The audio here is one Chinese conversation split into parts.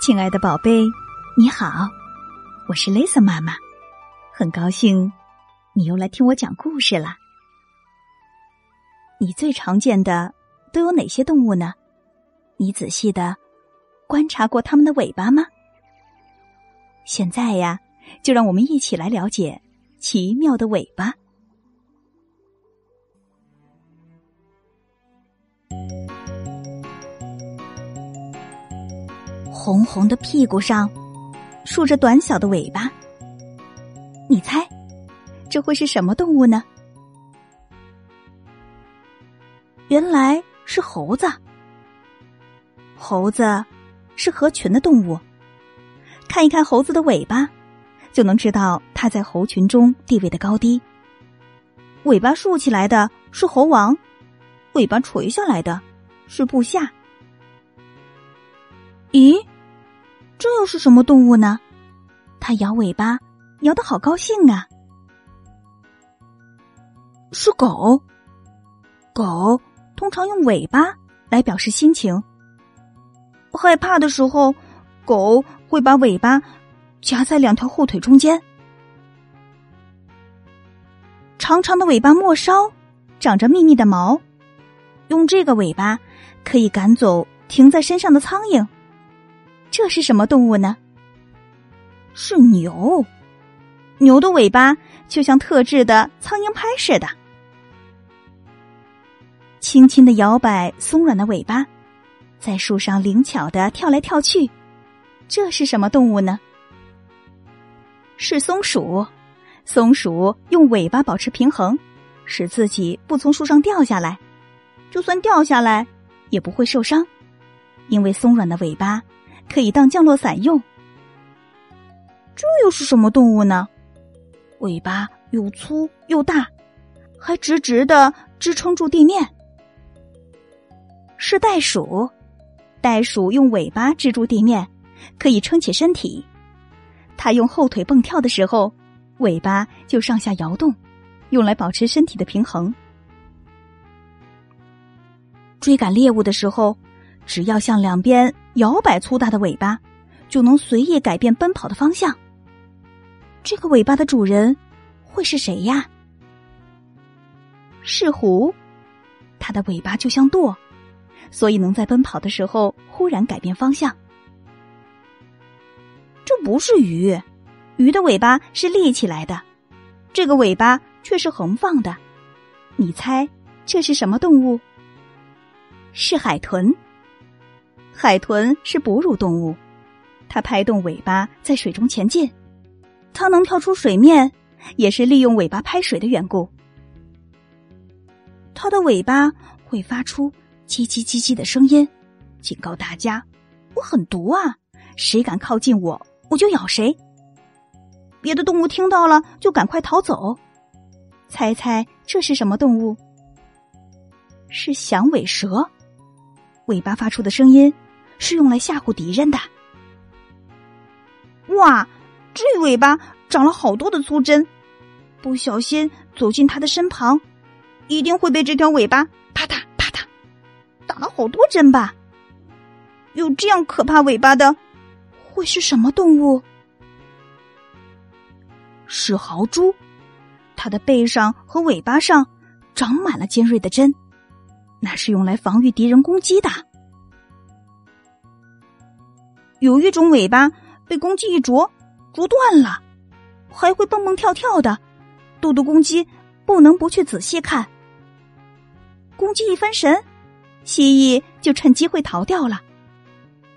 亲爱的宝贝，你好，我是 Lisa 妈妈，很高兴你又来听我讲故事了。你最常见的都有哪些动物呢？你仔细的观察过它们的尾巴吗？现在呀，就让我们一起来了解奇妙的尾巴。红红的屁股上竖着短小的尾巴，你猜这会是什么动物呢？原来是猴子。猴子是合群的动物，看一看猴子的尾巴，就能知道它在猴群中地位的高低。尾巴竖起来的是猴王，尾巴垂下来的是部下。咦？这又是什么动物呢？它摇尾巴，摇的好高兴啊！是狗。狗通常用尾巴来表示心情。害怕的时候，狗会把尾巴夹在两条后腿中间。长长的尾巴末梢长着密密的毛，用这个尾巴可以赶走停在身上的苍蝇。这是什么动物呢？是牛。牛的尾巴就像特制的苍蝇拍似的，轻轻的摇摆松软的尾巴，在树上灵巧的跳来跳去。这是什么动物呢？是松鼠。松鼠用尾巴保持平衡，使自己不从树上掉下来。就算掉下来，也不会受伤，因为松软的尾巴。可以当降落伞用，这又是什么动物呢？尾巴又粗又大，还直直的支撑住地面。是袋鼠，袋鼠用尾巴支住地面，可以撑起身体。它用后腿蹦跳的时候，尾巴就上下摇动，用来保持身体的平衡。追赶猎物的时候。只要向两边摇摆粗大的尾巴，就能随意改变奔跑的方向。这个尾巴的主人会是谁呀？是狐，它的尾巴就像舵，所以能在奔跑的时候忽然改变方向。这不是鱼，鱼的尾巴是立起来的，这个尾巴却是横放的。你猜这是什么动物？是海豚。海豚是哺乳动物，它拍动尾巴在水中前进。它能跳出水面，也是利用尾巴拍水的缘故。它的尾巴会发出叽叽叽叽的声音，警告大家：“我很毒啊！谁敢靠近我，我就咬谁。”别的动物听到了，就赶快逃走。猜猜这是什么动物？是响尾蛇。尾巴发出的声音。是用来吓唬敌人的。哇，这尾巴长了好多的粗针，不小心走进它的身旁，一定会被这条尾巴啪嗒啪嗒打了好多针吧？有这样可怕尾巴的，会是什么动物？是豪猪，它的背上和尾巴上长满了尖锐的针，那是用来防御敌人攻击的。有一种尾巴被公鸡一啄，啄断了，还会蹦蹦跳跳的，咄咄攻击，不能不去仔细看。公鸡一分神，蜥蜴就趁机会逃掉了。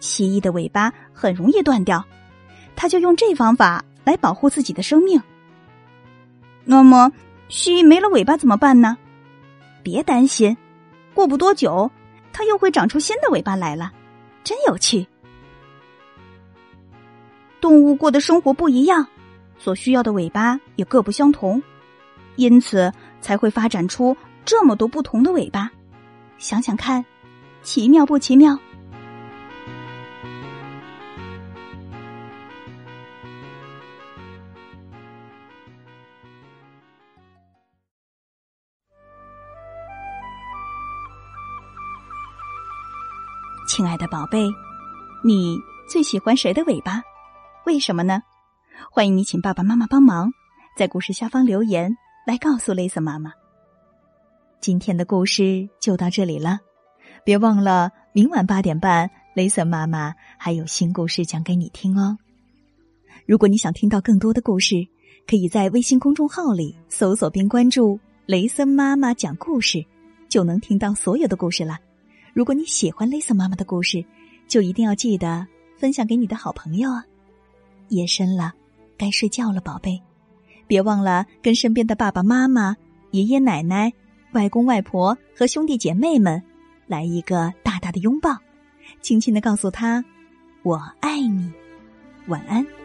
蜥蜴的尾巴很容易断掉，它就用这方法来保护自己的生命。那么，蜥蜴没了尾巴怎么办呢？别担心，过不多久，它又会长出新的尾巴来了，真有趣。动物过的生活不一样，所需要的尾巴也各不相同，因此才会发展出这么多不同的尾巴。想想看，奇妙不奇妙？亲爱的宝贝，你最喜欢谁的尾巴？为什么呢？欢迎你请爸爸妈妈帮忙，在故事下方留言来告诉雷森妈妈。今天的故事就到这里了，别忘了明晚八点半，雷森妈妈还有新故事讲给你听哦。如果你想听到更多的故事，可以在微信公众号里搜索并关注“雷森妈妈讲故事”，就能听到所有的故事了。如果你喜欢雷森妈妈的故事，就一定要记得分享给你的好朋友啊！夜深了，该睡觉了，宝贝，别忘了跟身边的爸爸妈妈、爷爷奶奶、外公外婆和兄弟姐妹们来一个大大的拥抱，轻轻的告诉他：“我爱你。”晚安。